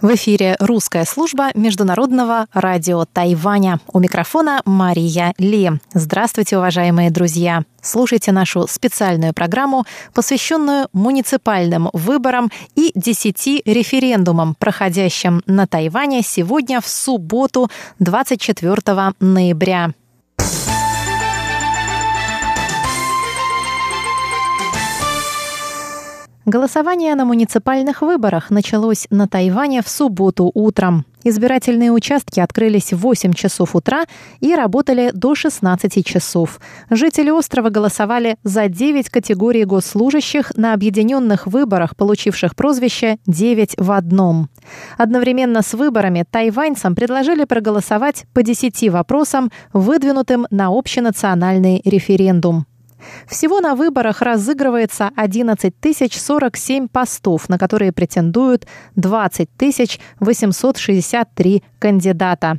В эфире русская служба Международного радио Тайваня. У микрофона Мария Ли. Здравствуйте, уважаемые друзья. Слушайте нашу специальную программу, посвященную муниципальным выборам и десяти референдумам, проходящим на Тайване сегодня в субботу 24 ноября. Голосование на муниципальных выборах началось на Тайване в субботу утром. Избирательные участки открылись в 8 часов утра и работали до 16 часов. Жители острова голосовали за 9 категорий госслужащих на объединенных выборах, получивших прозвище «9 в одном». Одновременно с выборами тайваньцам предложили проголосовать по 10 вопросам, выдвинутым на общенациональный референдум. Всего на выборах разыгрывается 11 047 постов, на которые претендуют 20 863 кандидата.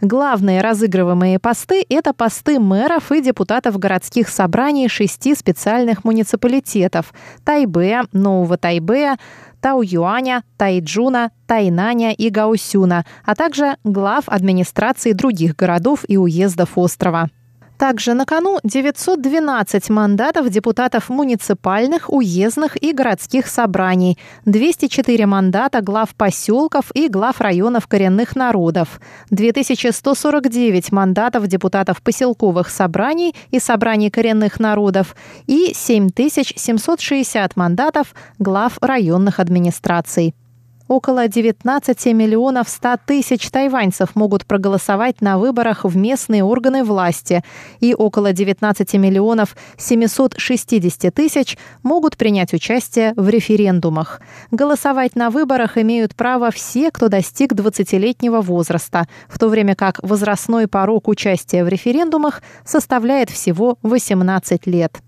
Главные разыгрываемые посты – это посты мэров и депутатов городских собраний шести специальных муниципалитетов – Тайбэя, Нового Тайбэя, Тау-Юаня, Тайджуна, Тайнаня и Гаусюна, а также глав администрации других городов и уездов острова. Также на кону 912 мандатов депутатов муниципальных, уездных и городских собраний, 204 мандата глав поселков и глав районов коренных народов, 2149 мандатов депутатов поселковых собраний и собраний коренных народов и 7760 мандатов глав районных администраций. Около 19 миллионов 100 тысяч тайваньцев могут проголосовать на выборах в местные органы власти, и около 19 миллионов 760 тысяч могут принять участие в референдумах. Голосовать на выборах имеют право все, кто достиг 20-летнего возраста, в то время как возрастной порог участия в референдумах составляет всего 18 лет.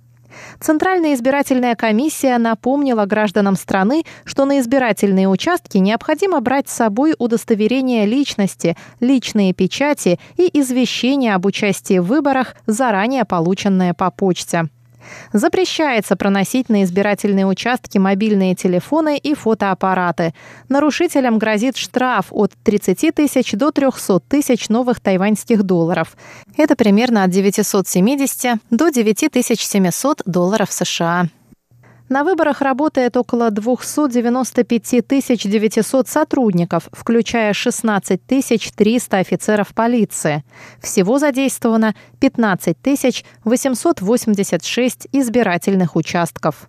Центральная избирательная комиссия напомнила гражданам страны, что на избирательные участки необходимо брать с собой удостоверение личности, личные печати и извещение об участии в выборах, заранее полученное по почте. Запрещается проносить на избирательные участки мобильные телефоны и фотоаппараты. Нарушителям грозит штраф от 30 тысяч до 300 тысяч новых тайваньских долларов. Это примерно от 970 до 9700 долларов США. На выборах работает около 295 900 сотрудников, включая 16 300 офицеров полиции. Всего задействовано 15 886 избирательных участков.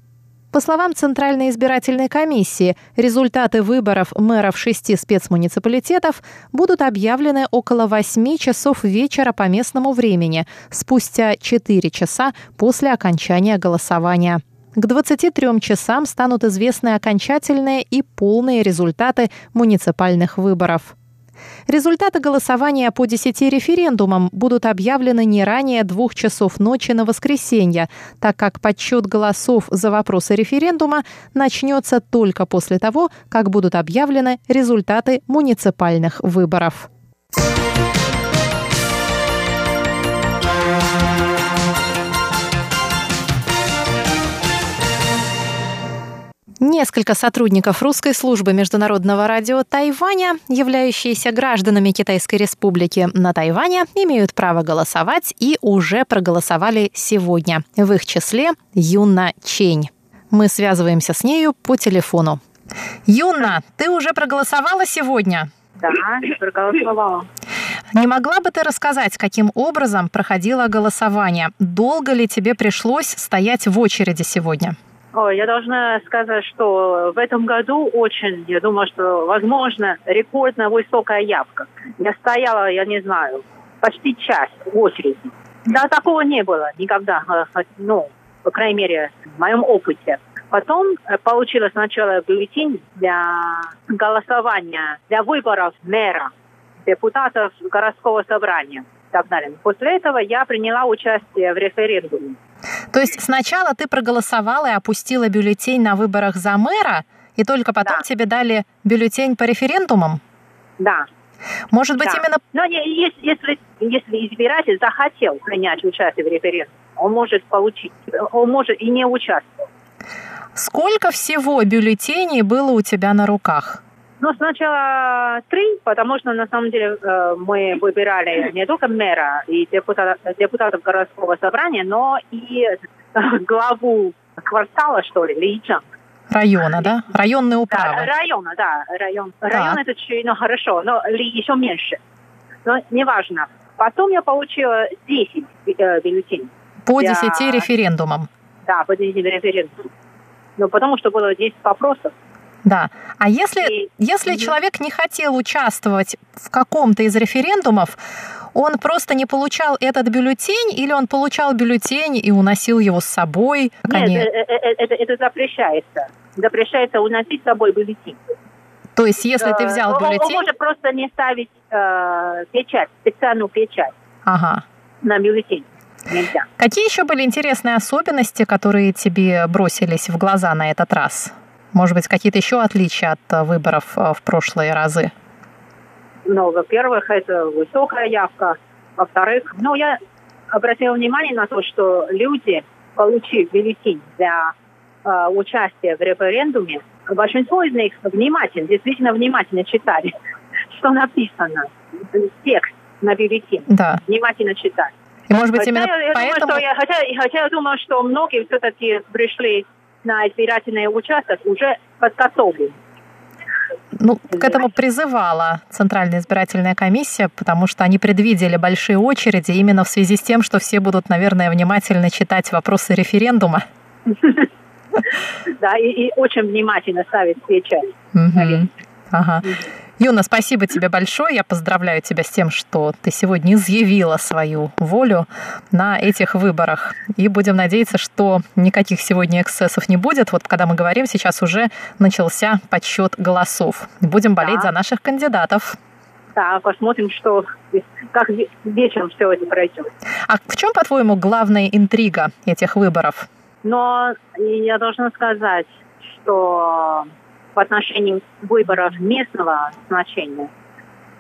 По словам Центральной избирательной комиссии, результаты выборов мэров шести спецмуниципалитетов будут объявлены около 8 часов вечера по местному времени, спустя 4 часа после окончания голосования. К 23 часам станут известны окончательные и полные результаты муниципальных выборов. Результаты голосования по 10 референдумам будут объявлены не ранее двух часов ночи на воскресенье, так как подсчет голосов за вопросы референдума начнется только после того, как будут объявлены результаты муниципальных выборов. Несколько сотрудников русской службы международного радио Тайваня, являющиеся гражданами Китайской республики на Тайване, имеют право голосовать и уже проголосовали сегодня. В их числе Юна Чень. Мы связываемся с нею по телефону. Юна, ты уже проголосовала сегодня? Да, проголосовала. Не могла бы ты рассказать, каким образом проходило голосование? Долго ли тебе пришлось стоять в очереди сегодня? Ой, я должна сказать, что в этом году очень, я думаю, что, возможно, рекордно высокая явка. Я стояла, я не знаю, почти час в очереди. Да, такого не было никогда, э, ну, по крайней мере, в моем опыте. Потом э, получила сначала бюллетень для голосования, для выборов мэра, депутатов городского собрания и так далее. После этого я приняла участие в референдуме. То есть сначала ты проголосовала и опустила бюллетень на выборах за мэра, и только потом да. тебе дали бюллетень по референдумам? Да. Может быть, Да. именно Но не- если, если, избиратель захотел принять участие в референдуме, он может получить, он может и не участвовать. сколько всего бюллетеней было у тебя на руках? Но сначала три, потому что на самом деле э, мы выбирали не только мэра и депутата- депутатов городского собрания, но и э, главу квартала, что ли, Лиджан. Района, да? Районные Да, управы. района, да, район. Район это чуть, ну хорошо, но ли еще меньше. Но неважно. Потом я получила 10 э, бюллетеней. По я- 10 референдумам. Да, по 10 референдумам. Ну, потому что было 10 вопросов. Да. А если, И- если Мгм. человек не хотел участвовать в каком-то из референдумов, он просто не получал этот бюллетень или он получал бюллетень и уносил его с собой? Нет, они- э, э, э, это, это запрещается. Запрещается уносить с собой бюллетень. То есть, если ты Э, взял он- Он бюллетень... может просто не ставить э, печать, специальную печать Ага. на бюллетень. Нельзя. Какие еще были интересные особенности, которые тебе бросились в глаза на этот раз? Может быть, какие-то еще отличия от э, выборов э, в прошлые разы? Ну, во-первых, это высокая явка. Во-вторых, ну, я обратила внимание на то, что люди, получив бюллетень для э, участия в референдуме, большинство из них внимательно, действительно внимательно читали, что написано, текст на бюллетень. Да. Внимательно читали. И, может быть, Хотя именно я, я поэтому... думаю, что я, хотя, хотя я думаю, что многие все-таки пришли на избирательный участок уже подготовлены. Ну, к этому призывала Центральная избирательная комиссия, потому что они предвидели большие очереди именно в связи с тем, что все будут, наверное, внимательно читать вопросы референдума. Да, и, очень внимательно печать. Мгм. Ага. Юна, спасибо тебе большое. Я поздравляю тебя с тем, что ты сегодня изъявила свою волю на этих выборах. И будем надеяться, что никаких сегодня эксцессов не будет. Вот когда мы говорим, сейчас уже начался подсчет голосов. Будем болеть Да. за наших кандидатов. Да, посмотрим, что как ве- вечером все это пройдет. А в чем, по-твоему, главная интрига этих выборов? Но я должна сказать, что в отношении выборов местного значения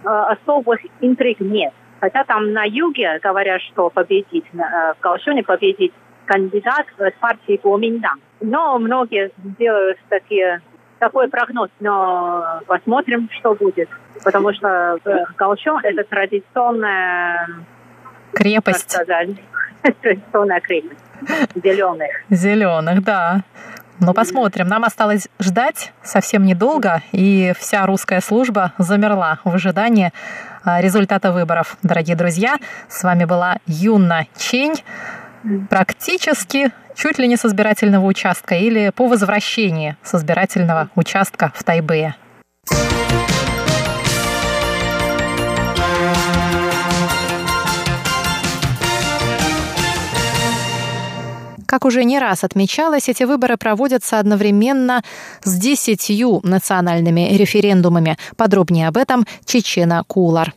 э, особых интриг нет. Хотя там на юге говорят, что победит, на- э, в Каошуне победит кандидат с партии Гоминдан. Но многие делают такие, такой прогноз, но посмотрим, что будет. Потому что э, Каошун – это традиционная, Крепость сказать, традиционная крепость зеленых. зеленых, да. Но посмотрим. Нам осталось ждать совсем недолго, и вся русская служба замерла в ожидании а, результата выборов. Дорогие друзья, с вами была Юна Чень. Практически чуть ли не с избирательного участка или по возвращении с избирательного участка в Тайбэе. Как уже не раз отмечалось, эти выборы проводятся одновременно с десятью национальными референдумами. Подробнее об этом Чечена Кулар.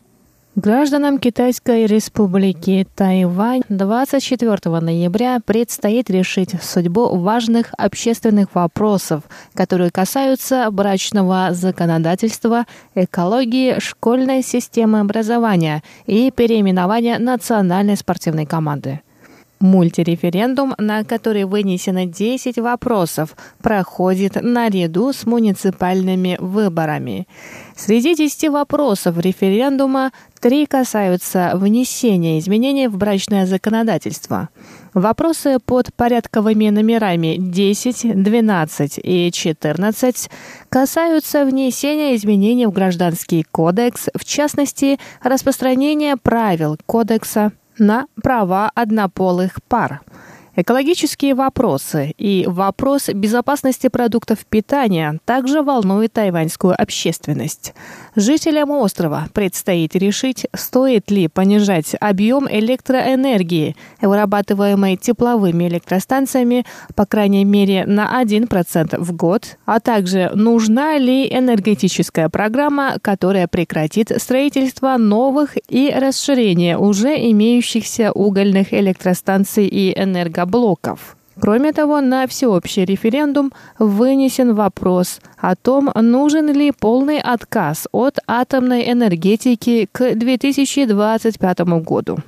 Гражданам Китайской республики Тайвань 24 ноября предстоит решить судьбу важных общественных вопросов, которые касаются брачного законодательства, экологии, школьной системы образования и переименования национальной спортивной команды. Мультиреферендум, на который вынесено 10 вопросов, проходит наряду с муниципальными выборами. Среди 10 вопросов референдума три касаются внесения изменений в брачное законодательство. Вопросы под порядковыми номерами 10, 12 и 14 касаются внесения изменений в Гражданский кодекс, в частности, распространения правил кодекса на права однополых пар. Экологические вопросы и вопрос безопасности продуктов питания также волнуют тайваньскую общественность. Жителям острова предстоит решить, стоит ли понижать объем электроэнергии, вырабатываемой тепловыми электростанциями, по крайней мере, на 1% в год, а также нужна ли энергетическая программа, которая прекратит строительство новых и расширение уже имеющихся угольных электростанций и энергоблоков. Кроме того, на всеобщий референдум вынесен вопрос о том, нужен ли полный отказ от атомной энергетики к 2025 году.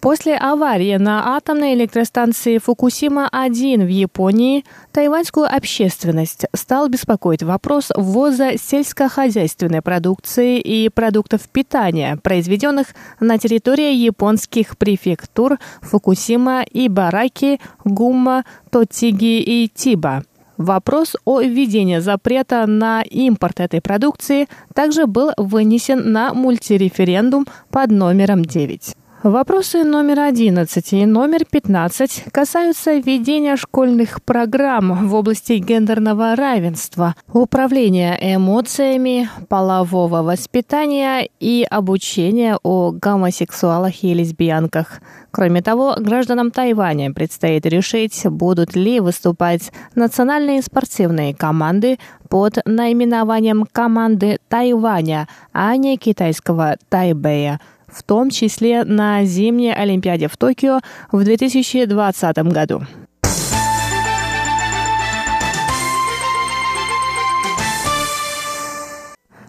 После аварии на атомной электростанции Фукусима-1 в Японии тайваньскую общественность стал беспокоить вопрос ввоза сельскохозяйственной продукции и продуктов питания, произведенных на территории японских префектур Фукусима, Ибараки, Гумма, Тотиги и Тиба. Вопрос о введении запрета на импорт этой продукции также был вынесен на мультиреферендум под номером 9. Вопросы номер 11 и номер 15 касаются введения школьных программ в области гендерного равенства, управления эмоциями, полового воспитания и обучения о гомосексуалах и лесбиянках. Кроме того, гражданам Тайваня предстоит решить, будут ли выступать национальные спортивные команды под наименованием команды Тайваня, а не китайского Тайбэя – в том числе на зимней Олимпиаде в Токио в 2020 году.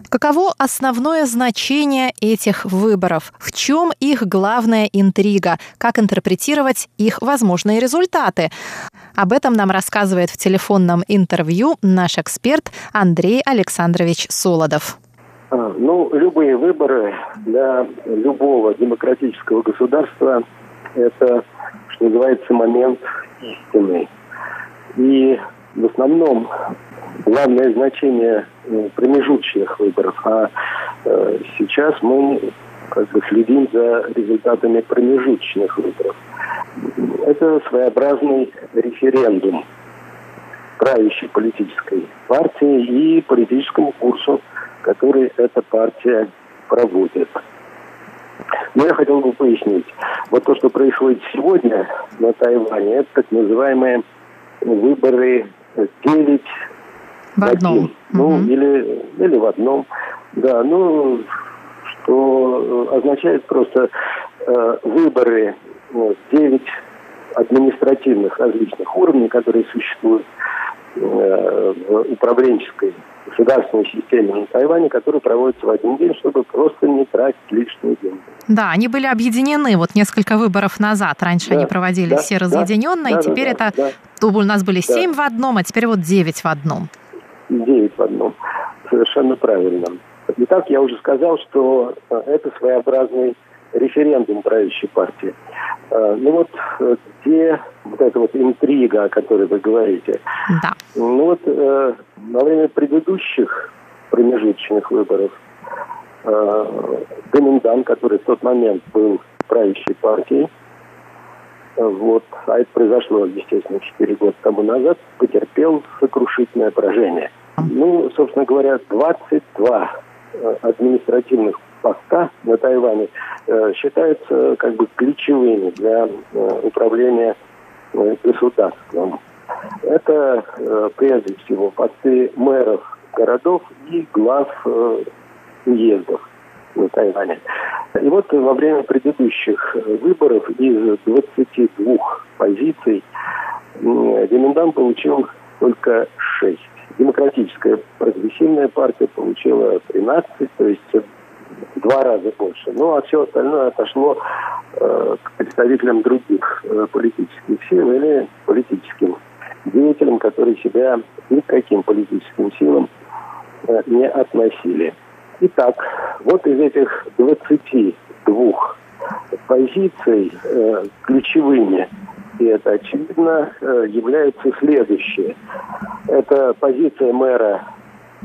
Каково основное значение этих выборов? В чем их главная интрига? Как интерпретировать их возможные результаты? Об этом нам рассказывает в телефонном интервью наш эксперт Андрей Александрович Солодов. А, ну, любые выборы для любого демократического государства – это, что называется, момент истины. И в основном главное значение э, промежуточных выборов, а э, сейчас мы как бы следим за результатами промежуточных выборов. Это своеобразный референдум правящей политической партии и политическому курсу который эта партия проводит. Но я хотел бы пояснить. Вот то, что происходит сегодня на Тайване, это так называемые выборы 9 в одном. Один. Ну, угу. или, или в одном. Да, ну, что означает просто э, выборы ну, 9 административных различных уровней, которые существуют э, в управленческой государственной системе на Тайване, которые проводятся в один день, чтобы просто не тратить лишние деньги. Да, они были объединены вот несколько выборов назад. Раньше да, они проводили да, все разъединенно, да, и теперь да, это да, у нас были семь да. в одном, а теперь вот девять в одном. Девять в одном. Совершенно правильно. Итак, я уже сказал, что э, это своеобразный референдум правящей партии. Э, ну вот э, где вот эта вот интрига, о которой вы говорите. Да. Ну вот э, во время предыдущих промежуточных выборов э, Гоминдан, который в тот момент был правящей партией, вот, а это произошло, естественно, 4 года тому назад, потерпел сокрушительное поражение. Ну, собственно говоря, 22 административных поста на Тайване э, считаются как бы ключевыми для э, управления э, государством. Это э, прежде всего посты мэров городов и глав э, уездов на Тайване. И вот во время предыдущих выборов из 22 позиций Деминдан получил только 6. Демократическая прогрессивная партия получила 13, то есть два раза больше. Ну, а все остальное отошло э, к представителям других э, политических сил или политическим деятелям, которые себя ни к каким политическим силам э, не относили. Итак, вот из этих 22 позиций э, ключевыми, и это очевидно, э, являются следующие. Это позиция мэра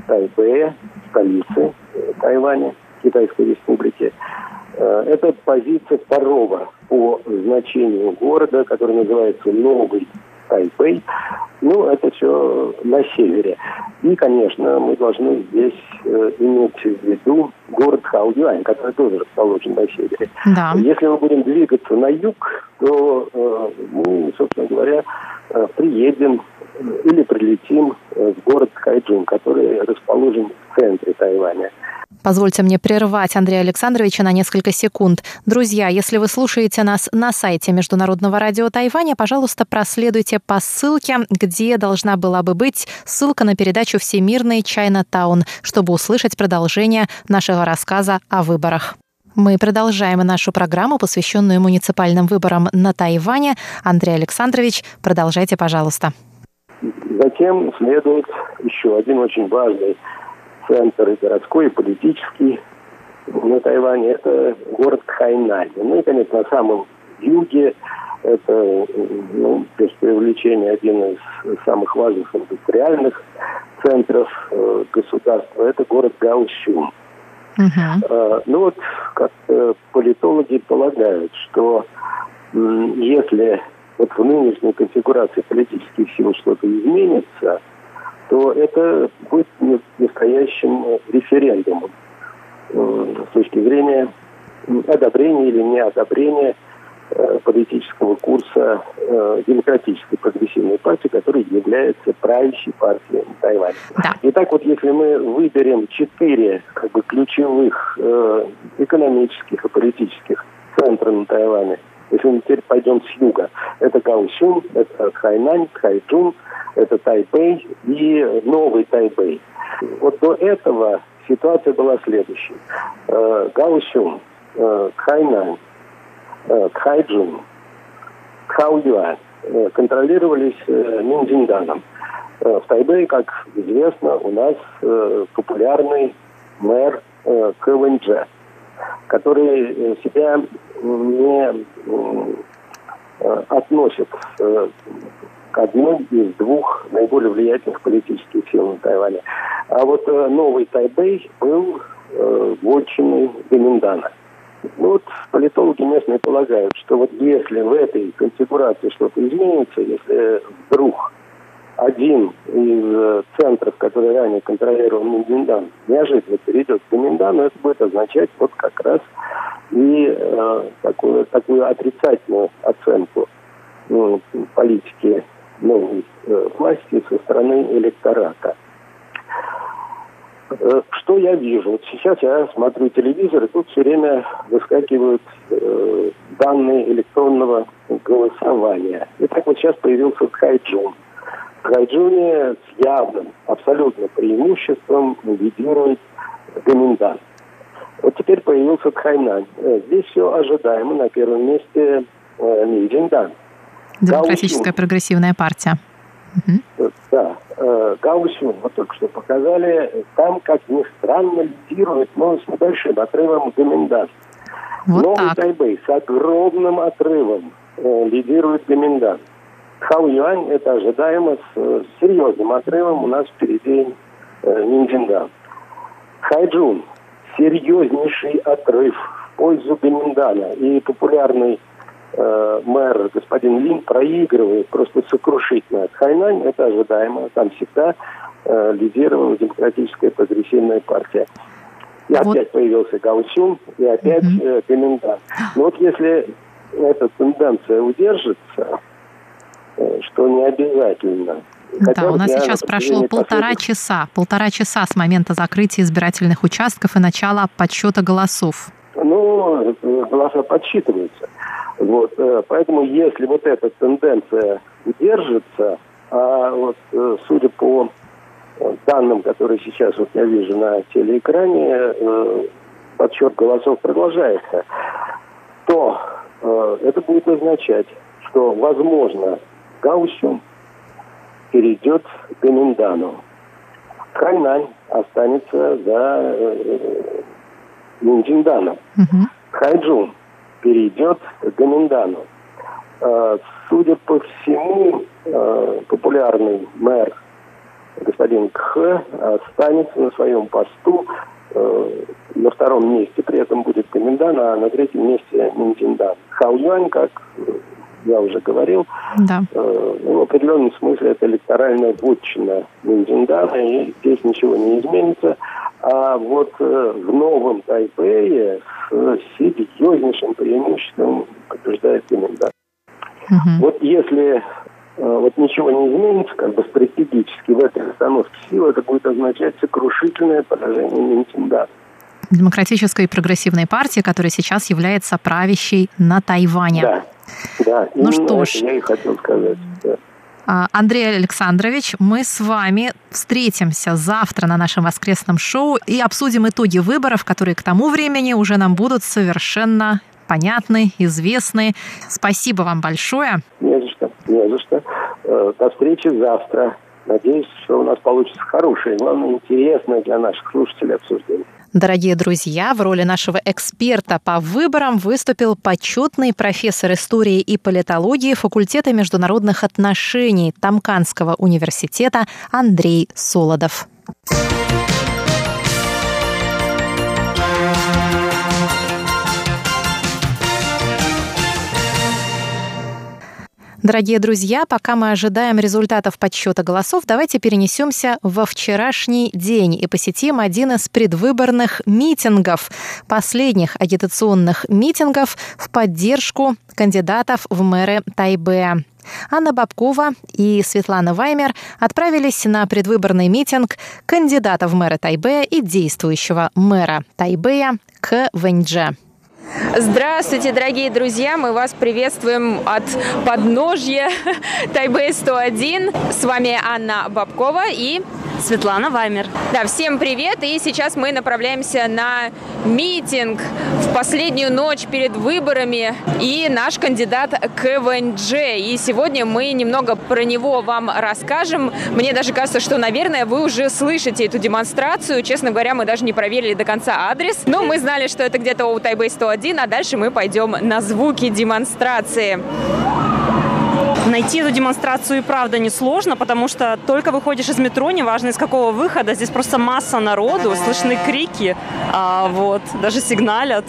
Тайбэя, столицы э, Тайваня, Китайской Республики. Э, это позиция второго по значению города, который называется Новый Тайпей. Ну, это все на севере. И, конечно, мы должны здесь э, иметь в виду город Хаудюань, который тоже расположен на севере. Да. Если мы будем двигаться на юг, то э, мы, собственно говоря, э, приедем или прилетим в город Хайджун, который расположен в центре Тайваня. Позвольте мне прервать Андрея Александровича на несколько секунд. Друзья, если вы слушаете нас на сайте Международного радио Тайваня, пожалуйста, проследуйте по ссылке, где должна была бы быть ссылка на передачу «Всемирный Чайна Таун», чтобы услышать продолжение нашего рассказа о выборах. Мы продолжаем нашу программу, посвященную муниципальным выборам на Тайване. Андрей Александрович, продолжайте, пожалуйста. Затем следует еще один очень важный центр и городской, и политический на Тайване, это город Хайнань. Ну и, конечно, на самом юге это, ну, без привлечения, один из самых важных индустриальных центров э, государства, это город Гаусюн. Uh-huh. Э, ну вот, как политологи полагают, что э, если вот в нынешней конфигурации политических сил что-то изменится – то это будет настоящим э, референдумом э, с точки зрения одобрения или неодобрения э, политического курса демократической прогрессивной партии, которая является правящей партией Тайваня. Да. Итак, вот если мы выберем четыре как бы, ключевых экономических и политических центра на Тайване, если мы теперь пойдем с юга, это Гаусюн, это Хайнань, Хайчжун, это Тайбэй и новый Тайбэй. Вот до этого ситуация была следующей. Э, Гаусюн, э, Хайнань, э, Хайджун, Хаоюань контролировались Миндзинданом. В Тайбэе, как известно, у нас популярный мэр КВНЖ, который себя не относит к одной из двух наиболее влиятельных политических сил на Тайване. А вот э, новый Тайбэй был э, вотчиной Гоминдана. Ну вот политологи местные полагают, что вот если в этой конфигурации что-то изменится, если вдруг один из э, центров, который ранее контролировал Миндан, неожиданно перейдет к Миндану, это будет означать вот как раз и э, такую, такую отрицательную оценку ну, политики новой э, власти со стороны электората. Э, что я вижу? Вот сейчас я смотрю телевизор, и тут все время выскакивают э, данные электронного голосования. И так вот сейчас появился Хайджун. В Хайджуне с явным, абсолютно преимуществом лидирует Гоминдан. Вот теперь появился Тхайнань. Э, здесь все ожидаемо. На первом месте э, Мидиндан. Демократическая Гаусюн. прогрессивная партия. Угу. Да. Э, Гаусюн, вот только что показали, там, как ни странно, лидирует, но с небольшим отрывом Гоминдан. Вот Новый так. Тайбэй с огромным отрывом э, лидирует Гоминдан. Хау Юань, это ожидаемо, с, серьезным отрывом у нас впереди э, Ниндзиндан. Хайджун, серьезнейший отрыв в пользу Гоминдана. И популярный э, мэр господин Лин проигрывает просто сокрушительно. Хайнань это ожидаемо, там всегда э, лидировала демократическая прогрессивная партия. И вот. опять появился Гаусюн, и опять угу. э, Комендант. Но вот если эта тенденция удержится, э, что не обязательно, да, у нас сейчас прошло полтора часа, полтора часа с момента закрытия избирательных участков и начала подсчета голосов. Ну, голоса подсчитываются. Вот, э, поэтому если вот эта тенденция удержится, а вот э, судя по данным, которые сейчас вот я вижу на телеэкране, э, подсчет голосов продолжается, то это будет означать, что, возможно, Гаусюм перейдет к Миндану. Хайнань останется за Минджинданом. Угу. Хайджун перейдет к Гоминдану. А, судя по всему, а, популярный мэр господин Кх останется на своем посту. На втором месте при этом будет Комендан, а на третьем месте Минтиндан. Хау Юань, как я уже говорил, да. ну, в определенном смысле это электоральная вотчина Минтиндана, и здесь ничего не изменится. А вот э, в новом Тайпее с серьезнейшим преимуществом побеждает комендант. Угу. Вот если э, вот ничего не изменится, как бы стратегически в этой остановке сил, это будет означать сокрушительное поражение Минтинда. Демократической и прогрессивной партии, которая сейчас является правящей на Тайване. Да, да. Ну что ж. я и хотел сказать. Да. А, Андрей Александрович, мы с вами встретимся завтра на нашем воскресном шоу и обсудим итоги выборов, которые к тому времени уже нам будут совершенно понятны, известны. Спасибо вам большое. Не за что, не за что. Э, до встречи завтра. Надеюсь, что у нас получится хорошее, главное, интересное для наших слушателей обсуждение. Дорогие друзья, в роли нашего эксперта по выборам выступил почетный профессор истории и политологии факультета международных отношений Тамканского университета Андрей Солодов. Дорогие друзья, пока мы ожидаем результатов подсчета голосов, давайте перенесемся во вчерашний день и посетим один из предвыборных митингов, последних агитационных митингов в поддержку кандидатов в мэры Тайбе. Анна Бабкова и Светлана Ваймер отправились на предвыборный митинг кандидата в мэра Тайбе и действующего мэра Тайбэя К. Вэньдже. Здравствуйте, дорогие друзья! Мы вас приветствуем от подножья Тайбэй 101. С вами Анна Бабкова и Светлана Ваймер. Да, всем привет! И сейчас мы направляемся на митинг в последнюю ночь перед выборами. И наш кандидат КВНЖ. И сегодня мы немного про него вам расскажем. Мне даже кажется, что, наверное, вы уже слышите эту демонстрацию. Честно говоря, мы даже не проверили до конца адрес. Но мы знали, что это где-то у Тайбэй 101, а дальше мы пойдем на звуки демонстрации. Найти эту демонстрацию и правда несложно, потому что только выходишь из метро, неважно из какого выхода, здесь просто масса народу, слышны крики, а, вот, даже сигналят.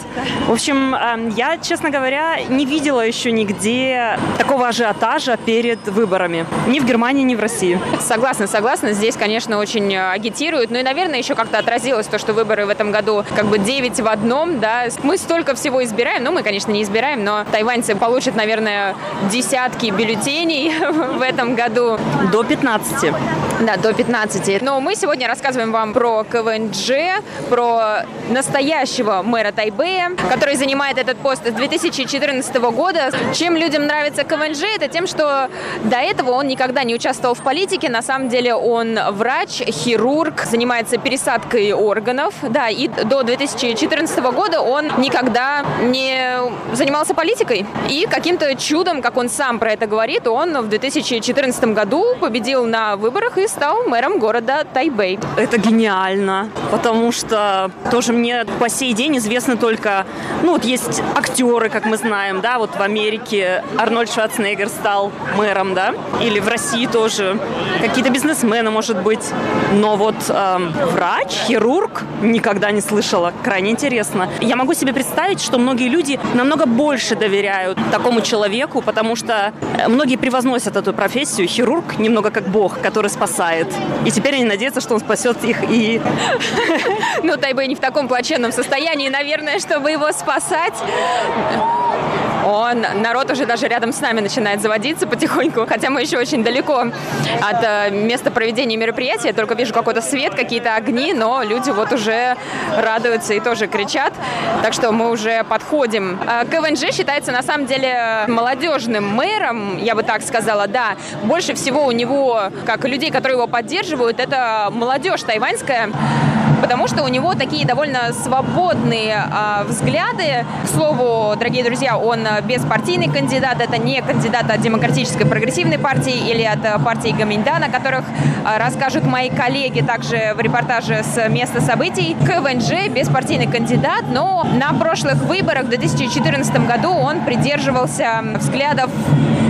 В общем, эм, я, честно говоря, не видела еще нигде такого ажиотажа перед выборами. Ни в Германии, ни в России. Согласна, согласна. Здесь, конечно, очень агитируют. Ну и, наверное, еще как-то отразилось то, что выборы в этом году как бы 9 в одном, да. Мы столько всего избираем, ну, мы, конечно, не избираем, но тайваньцы получат, наверное, десятки бюллетеней рождений в этом году. До 15. Да, до 15. Но мы сегодня рассказываем вам про КВНЖ, про настоящего мэра Тайбэя, который занимает этот пост с 2014 года. Чем людям нравится КВНЖ, это тем, что до этого он никогда не участвовал в политике. На самом деле он врач, хирург, занимается пересадкой органов. Да, и до 2014 года он никогда не занимался политикой. И каким-то чудом, как он сам про это говорит, то он в 2014 году победил на выборах и стал мэром города Тайбэй. Это гениально, потому что тоже мне по сей день известны только, ну вот есть актеры, как мы знаем, да, вот в Америке Арнольд Шварценеггер стал мэром, да, или в России тоже какие-то бизнесмены, может быть, но вот эм, врач, хирург никогда не слышала, крайне интересно. Я могу себе представить, что многие люди намного больше доверяют такому человеку, потому что многие многие превозносят эту профессию. Хирург немного как бог, который спасает. И теперь они надеются, что он спасет их и... Ну, Тайбэй не в таком плачевном состоянии, наверное, чтобы его спасать он, народ уже даже рядом с нами начинает заводиться потихоньку, хотя мы еще очень далеко от э, места проведения мероприятия, я только вижу какой-то свет, какие-то огни, но люди вот уже радуются и тоже кричат, так что мы уже подходим. Э, КВНЖ считается на самом деле молодежным мэром, я бы так сказала, да. Больше всего у него, как людей, которые его поддерживают, это молодежь тайваньская, потому что у него такие довольно свободные э, взгляды. К слову, дорогие друзья, он беспартийный кандидат, это не кандидат от Демократической прогрессивной партии или от э, партии Гаминьдан, о которых э, расскажут мои коллеги также в репортаже с места событий. КВНЖ беспартийный кандидат, но на прошлых выборах в 2014 году он придерживался взглядов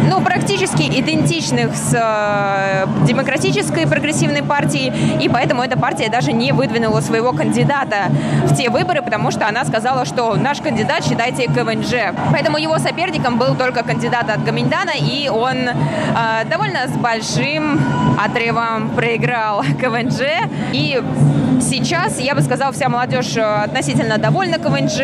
ну, практически идентичных с э, демократической прогрессивной партией, и поэтому эта партия даже не выдвинула своего кандидата в те выборы, потому что она сказала, что наш кандидат, считайте, КВНЖ. Поэтому его соперником был только кандидат от Гаминдана, и он э, довольно с большим отрывом проиграл КВНЖ, и сейчас, я бы сказала, вся молодежь относительно довольна КВНЖ.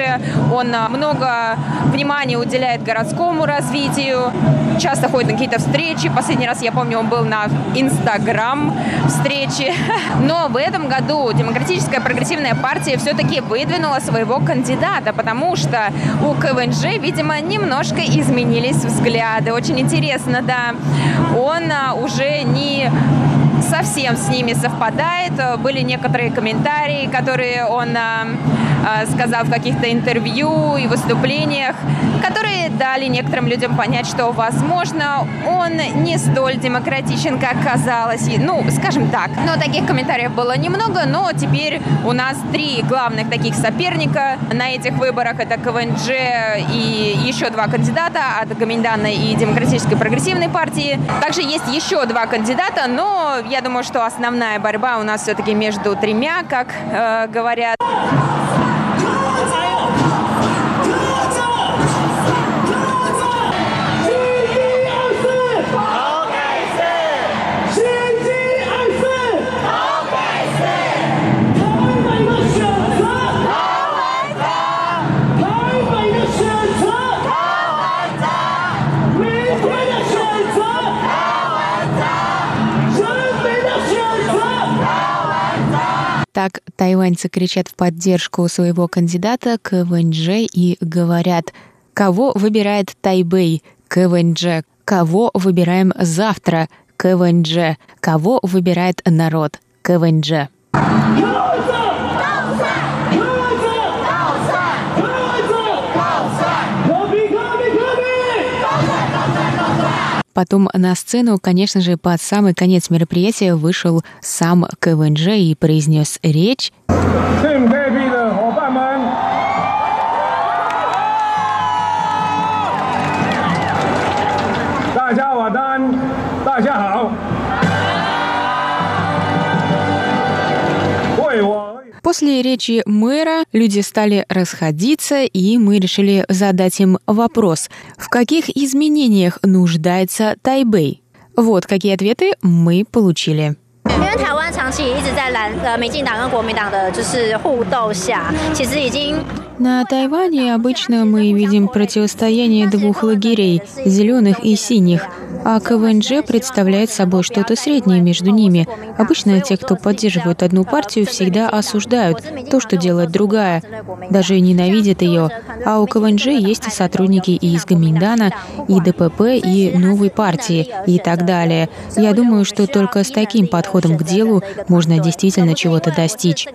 Он много внимания уделяет городскому развитию, часто ходит на какие-то встречи. Последний раз, я помню, он был на Инстаграм встречи. Но в этом году Демократическая прогрессивная партия все-таки выдвинула своего кандидата, потому что у КВНЖ, видимо, немножко изменились взгляды. Очень интересно, да. Он а, уже не совсем с ними совпадает. Были некоторые комментарии, которые он а, а, сказал в каких-то интервью и выступлениях, которые дали некоторым людям понять, что, возможно, он не столь демократичен, как казалось. Ну, скажем так. Но таких комментариев было немного, но теперь у нас три главных таких соперника на этих выборах. Это КВНЖ и еще два кандидата от Гоминдана и Демократической прогрессивной партии. Также есть еще два кандидата, но я думаю, что основная борьба у нас все-таки между тремя, как э, говорят. Так тайваньцы кричат в поддержку своего кандидата КВНЖ и говорят, кого выбирает Тайбэй, КВНЖ, кого выбираем завтра, КВНЖ, кого выбирает народ, КВНЖ. Потом на сцену, конечно же, под самый конец мероприятия вышел сам КВНЖ и произнес речь. 大 После речи мэра люди стали расходиться, и мы решили задать им вопрос, в каких изменениях нуждается Тайбэй. Вот какие ответы мы получили. 因为台湾长期一直在蓝呃民进党跟国民党的就是互斗下，其实已经 на Тайване обычно мы видим противостояние двух лагерей – зеленых и синих, а КВНЖ представляет собой что-то среднее между ними. Обычно те, кто поддерживают одну партию, всегда осуждают то, что делает другая, даже ненавидят ее. А у КВНЖ есть сотрудники и из Гаминдана, и ДПП, и новой партии, и так далее. Я думаю, что только с таким подходом подходом к делу можно действительно чего-то достичь.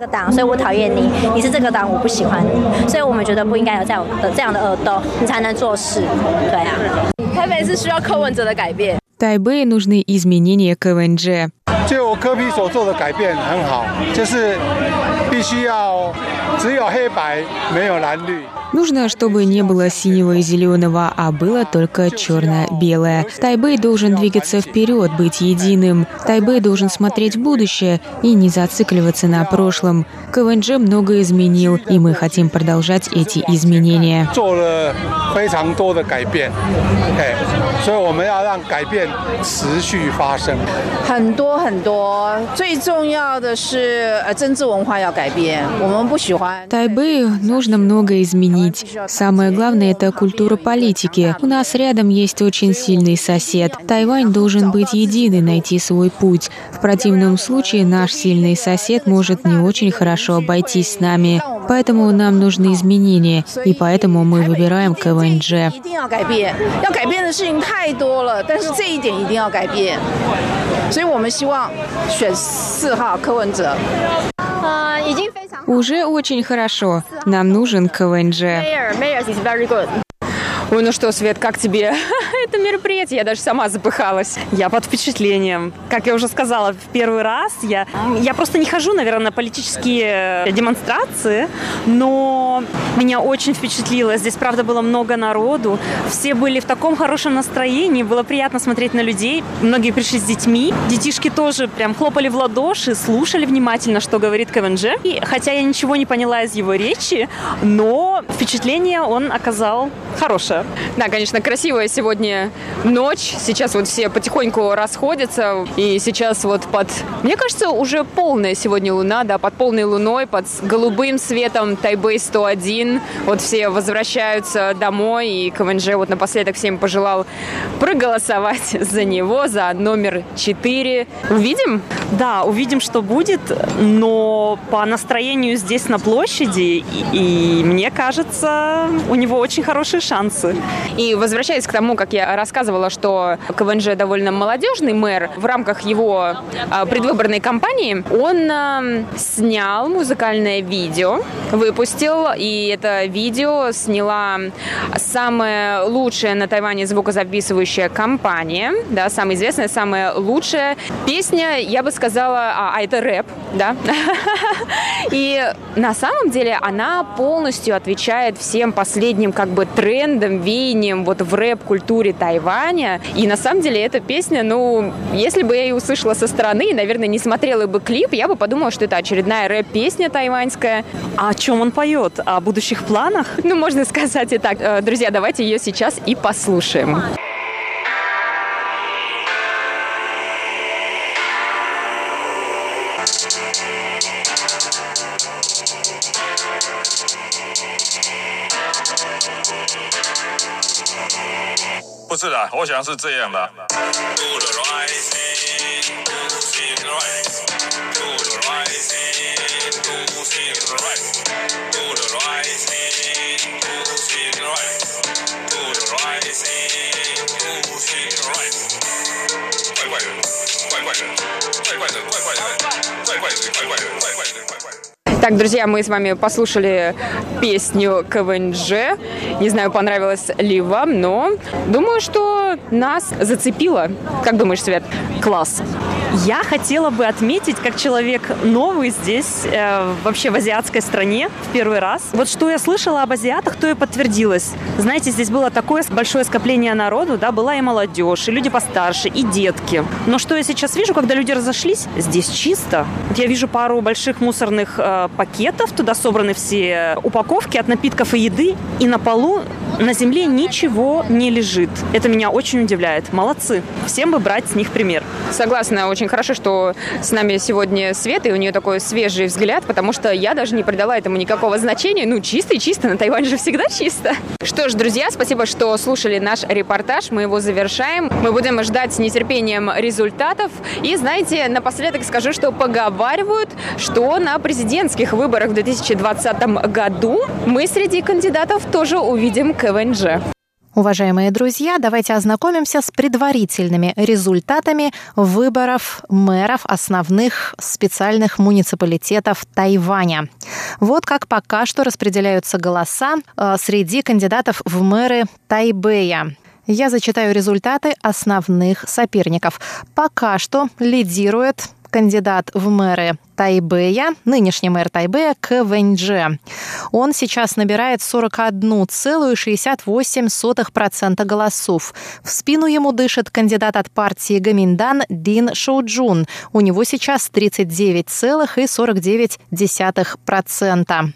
Тайбэю нужны изменения КВНЖ. 就科比所做的改变很好，就是必须要只有黑白，没有蓝绿。Нужно, чтобы не было синего и зеленого, а было только черно-белое. Тайбэй должен двигаться вперед, быть единым. Тайбэй должен смотреть в будущее и не зацикливаться на прошлом. КВНЖ много изменил, и мы хотим продолжать эти изменения. 很多很多，最重要的是呃政治文化要改变。我们不喜欢。Тайбэю нужно много изменить. Самое главное – это культура политики. У нас рядом есть очень сильный сосед. Тайвань должен быть единый, найти свой путь. В противном случае наш сильный сосед может не очень хорошо обойтись с нами. Поэтому нам нужны изменения, и поэтому мы выбираем КВНЖ. 所以我们希望选四号柯文哲。 Уже очень хорошо. Нам нужен КВНЖ. Ой, ну что, Свет, как тебе это мероприятие? Я даже сама запыхалась. Я под впечатлением. Как я уже сказала, в первый раз я, я просто не хожу, наверное, на политические демонстрации, но меня очень впечатлило. Здесь, правда, было много народу. Все были в таком хорошем настроении. Было приятно смотреть на людей. Многие пришли с детьми. Детишки тоже прям хлопали в ладоши, слушали внимательно, что говорит КВНЖ. И хотя я ничего не поняла из его речи, но впечатление он оказал хорошее. Да. Да, конечно, красивая сегодня ночь. Сейчас вот все потихоньку расходятся. И сейчас вот под... Мне кажется, уже полная сегодня луна, да, под полной луной, под голубым светом Тайбэй 101. Вот все возвращаются домой. И КВНЖ вот напоследок всем пожелал проголосовать за него, за номер 4. Увидим? Да, увидим, что будет, но по настроению здесь на площади, и, и мне кажется, у него очень хорошие шансы. И возвращаясь к тому, как я рассказывала, что КВНЖ довольно молодежный мэр, в рамках его а, предвыборной кампании он а, снял музыкальное видео, выпустил, и это видео сняла самая лучшая на Тайване звукозаписывающая компания, да, самая известная, самая лучшая песня, я бы сказала, а, а это рэп, да. И на самом деле она полностью отвечает всем последним как бы трендам, веяниям вот в рэп-культуре Тайваня. И на самом деле эта песня, ну, если бы я ее услышала со стороны, наверное, не смотрела бы клип, я бы подумала, что это очередная рэп-песня тайваньская. А о чем он поет? О будущих планах? Ну, можно сказать и так. Э, друзья, давайте ее сейчас и послушаем. 不是啦，我想是这样的。怪怪的，怪怪的，怪怪的，怪怪的，怪怪的，怪怪的，的。Так, друзья, мы с вами послушали песню КВНЖ. Не знаю, понравилось ли вам, но думаю, что нас зацепило. Как думаешь, Свет? Класс. Я хотела бы отметить, как человек новый здесь, э, вообще в азиатской стране, в первый раз. Вот что я слышала об азиатах, то и подтвердилось. Знаете, здесь было такое большое скопление народу, да, была и молодежь, и люди постарше, и детки. Но что я сейчас вижу, когда люди разошлись, здесь чисто. Вот я вижу пару больших мусорных э, пакетов, туда собраны все упаковки от напитков и еды, и на полу на земле ничего не лежит. Это меня очень удивляет. Молодцы. Всем бы брать с них пример. Согласна, очень хорошо, что с нами сегодня Света, и у нее такой свежий взгляд, потому что я даже не придала этому никакого значения. Ну, чисто и чисто, на Тайване же всегда чисто. Что ж, друзья, спасибо, что слушали наш репортаж. Мы его завершаем. Мы будем ждать с нетерпением результатов. И, знаете, напоследок скажу, что поговаривают, что на президентских выборах в 2020 году мы среди кандидатов тоже увидим КВНЖ. Уважаемые друзья, давайте ознакомимся с предварительными результатами выборов мэров основных специальных муниципалитетов Тайваня. Вот как пока что распределяются голоса э, среди кандидатов в мэры Тайбэя. Я зачитаю результаты основных соперников. Пока что лидирует кандидат в мэры Тайбэя, нынешний мэр Тайбэя К. Он сейчас набирает 41,68% голосов. В спину ему дышит кандидат от партии Гаминдан Дин Шоуджун. У него сейчас 39,49%.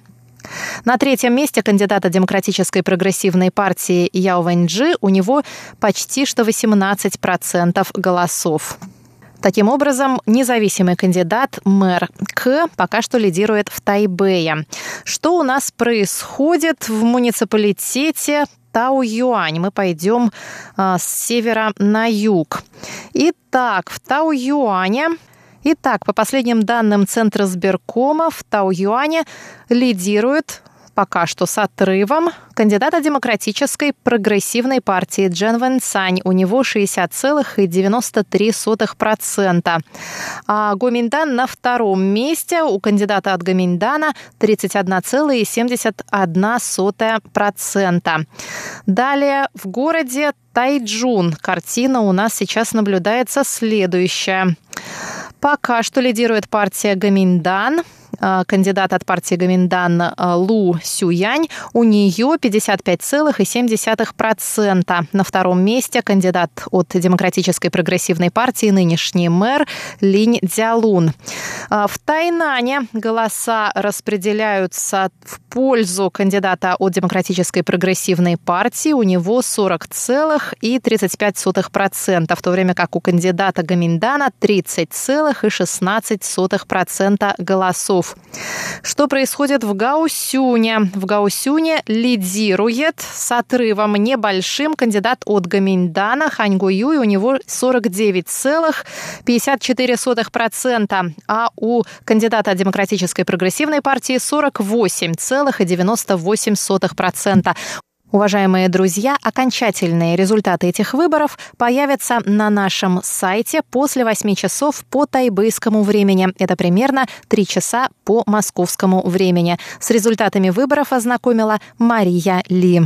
На третьем месте кандидата Демократической прогрессивной партии Яо Вэньджи у него почти что 18% голосов. Таким образом, независимый кандидат мэр К пока что лидирует в Тайбэе. Что у нас происходит в муниципалитете Тау-Юань. Мы пойдем а, с севера на юг. Итак, в Тау-Юане Итак, по последним данным Центра сберкома, в Тау-Юане лидирует пока что с отрывом кандидата демократической прогрессивной партии Джен Вен Цань. У него 60,93%. А Гоминдан на втором месте. У кандидата от Гоминдана 31,71%. Далее в городе Тайджун. Картина у нас сейчас наблюдается следующая. Пока что лидирует партия Гаминдан э, кандидат от партии Гоминдан Лу Сюянь. У нее 55,7%. На втором месте кандидат от Демократической прогрессивной партии, нынешний мэр Линь Дзялун. В Тайнане голоса распределяются в пользу кандидата от Демократической прогрессивной партии. У него 40,35%, в то время как у кандидата Гаминдана 30,16% голосов. Что происходит в Гаусюне? В Гаусюне лидирует с отрывом небольшим кандидат от Гаминдана Хань Гуюй. У него 49,54%, а у кандидата от Демократической прогрессивной партии 48,98%. Уважаемые друзья, окончательные результаты этих выборов появятся на нашем сайте после 8 часов по тайбэйскому времени. Это примерно 3 часа по московскому времени. С результатами выборов ознакомила Мария Ли.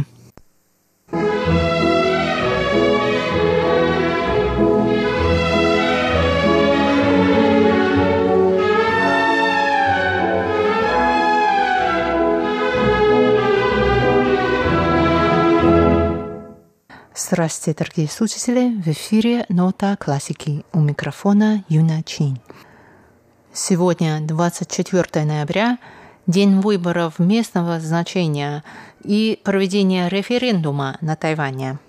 Здравствуйте, дорогие слушатели! В эфире «Нота классики» у микрофона Юна Чин. Сегодня 24 ноября, день выборов местного значения и проведения референдума на Тайване.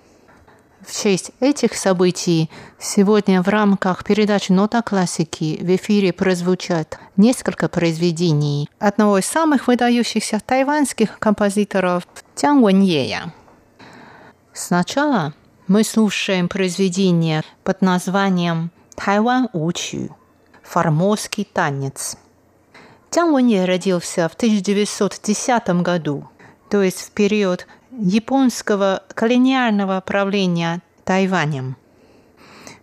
В честь этих событий сегодня в рамках передачи «Нота классики» в эфире прозвучат несколько произведений одного из самых выдающихся тайваньских композиторов Тян Вэньея – Сначала мы слушаем произведение под названием «Тайвань Учу» – «Формозский танец». Тян Вэнье родился в 1910 году, то есть в период японского колониального правления Тайванем.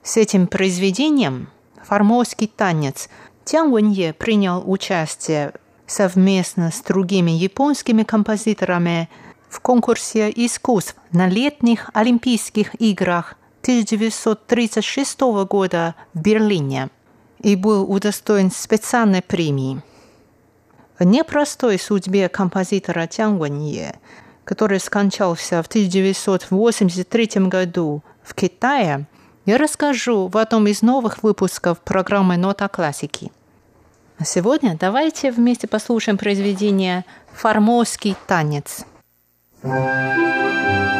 С этим произведением «Формозский танец» Тян Вэнье принял участие совместно с другими японскими композиторами – в конкурсе искусств на летних Олимпийских играх 1936 года в Берлине и был удостоен специальной премии. Непростой судьбе композитора Тян который скончался в 1983 году в Китае, я расскажу в одном из новых выпусков программы «Нота классики». А сегодня давайте вместе послушаем произведение «Формозский танец». Música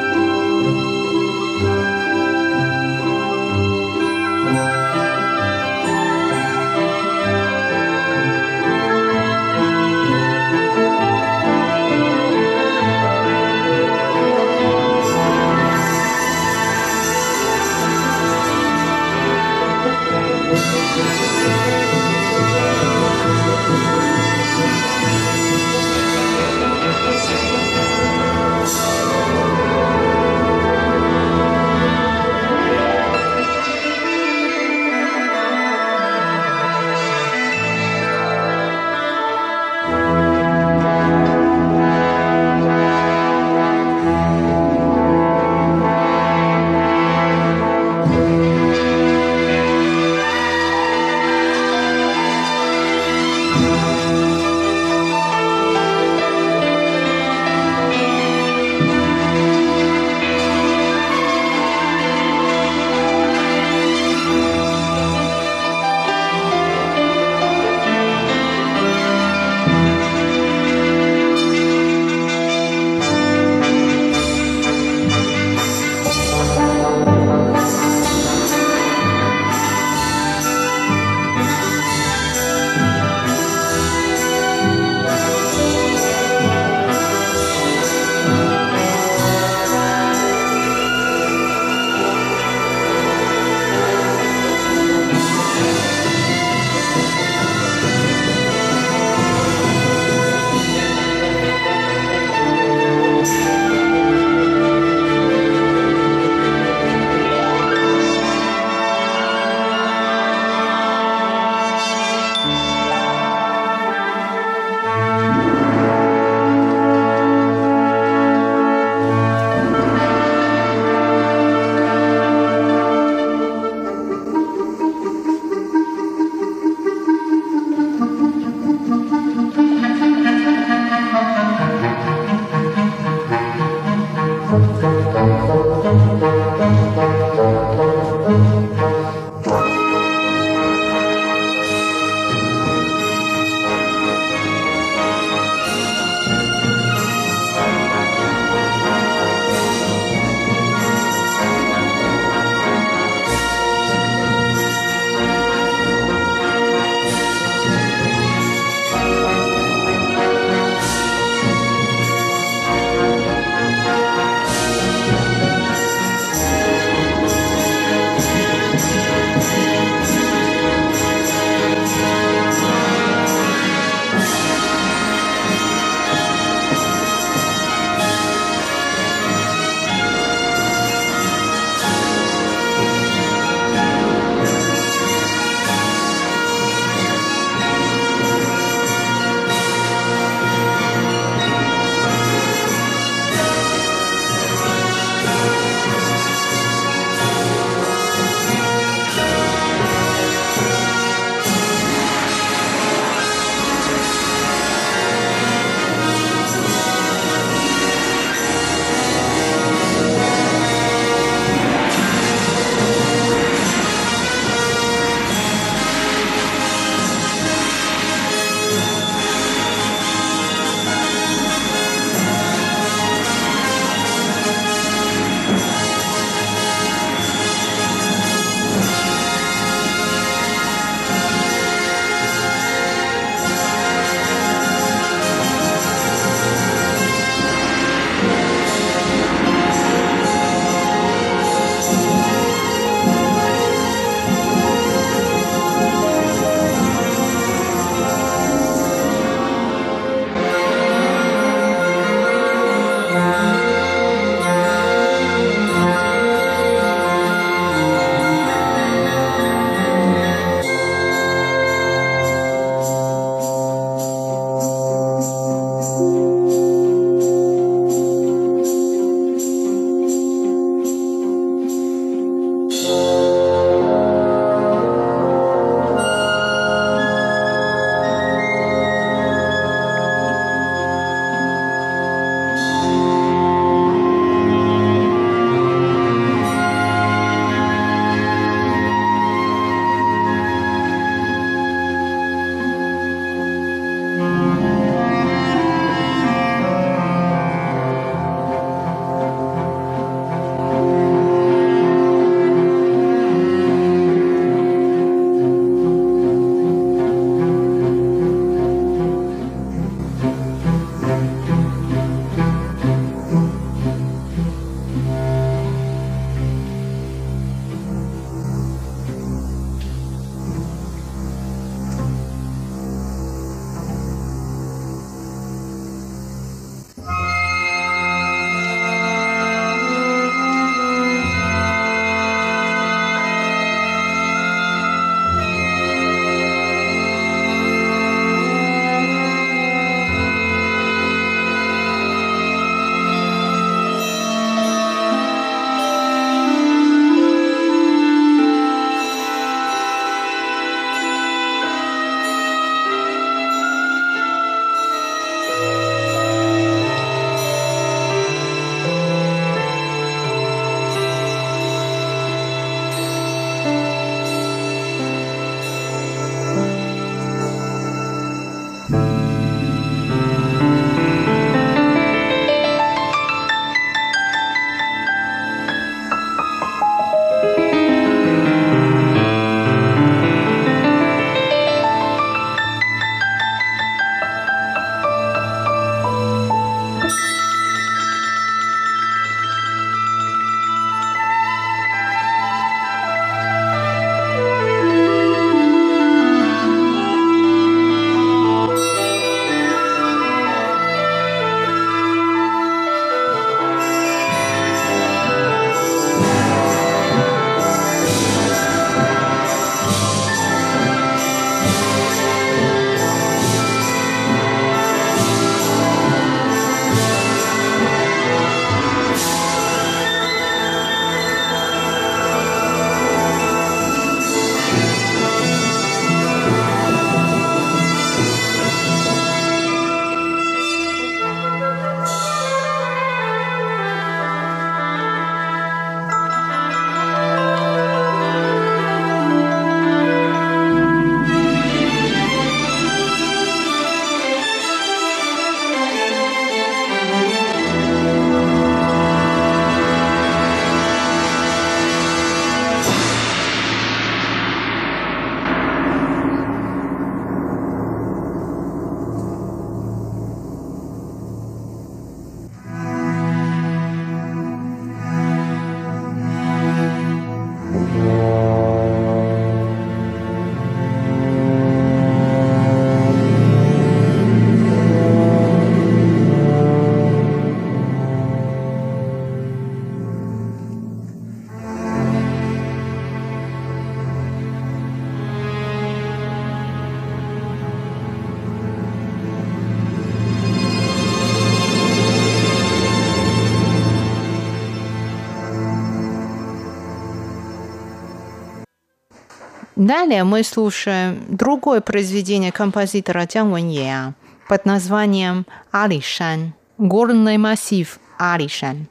Далее мы слушаем другое произведение композитора Джан Вэнье под названием «Алишан» – горный массив Алишан.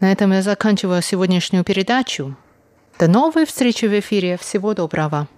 На этом я заканчиваю сегодняшнюю передачу. До новой встречи в эфире. Всего доброго.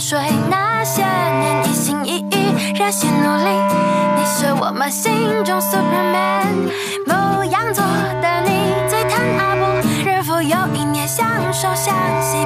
水，那些年一心一意，热心努力。你是我们心中 Superman，牧羊座的你最疼阿布，日复又一年相守相惜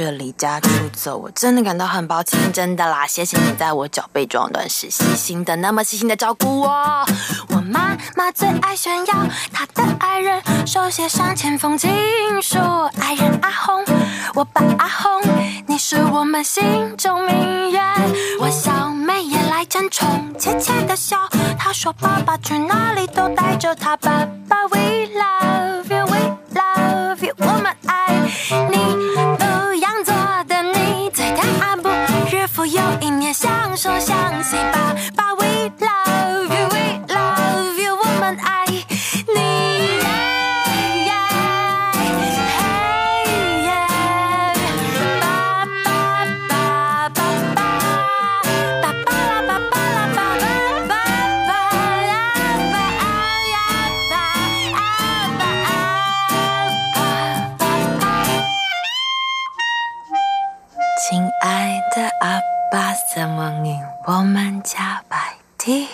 却离家出走，我真的感到很抱歉，真的啦，谢谢你在我脚被撞断时细心的那么细心的照顾我。我妈妈最爱炫耀她的爱人手写上千封情书，爱人阿红，我爸阿红，你是我们心中明月。我小妹也来争宠，怯怯的笑，她说爸爸去哪里都带着她，爸爸为我们家摆地？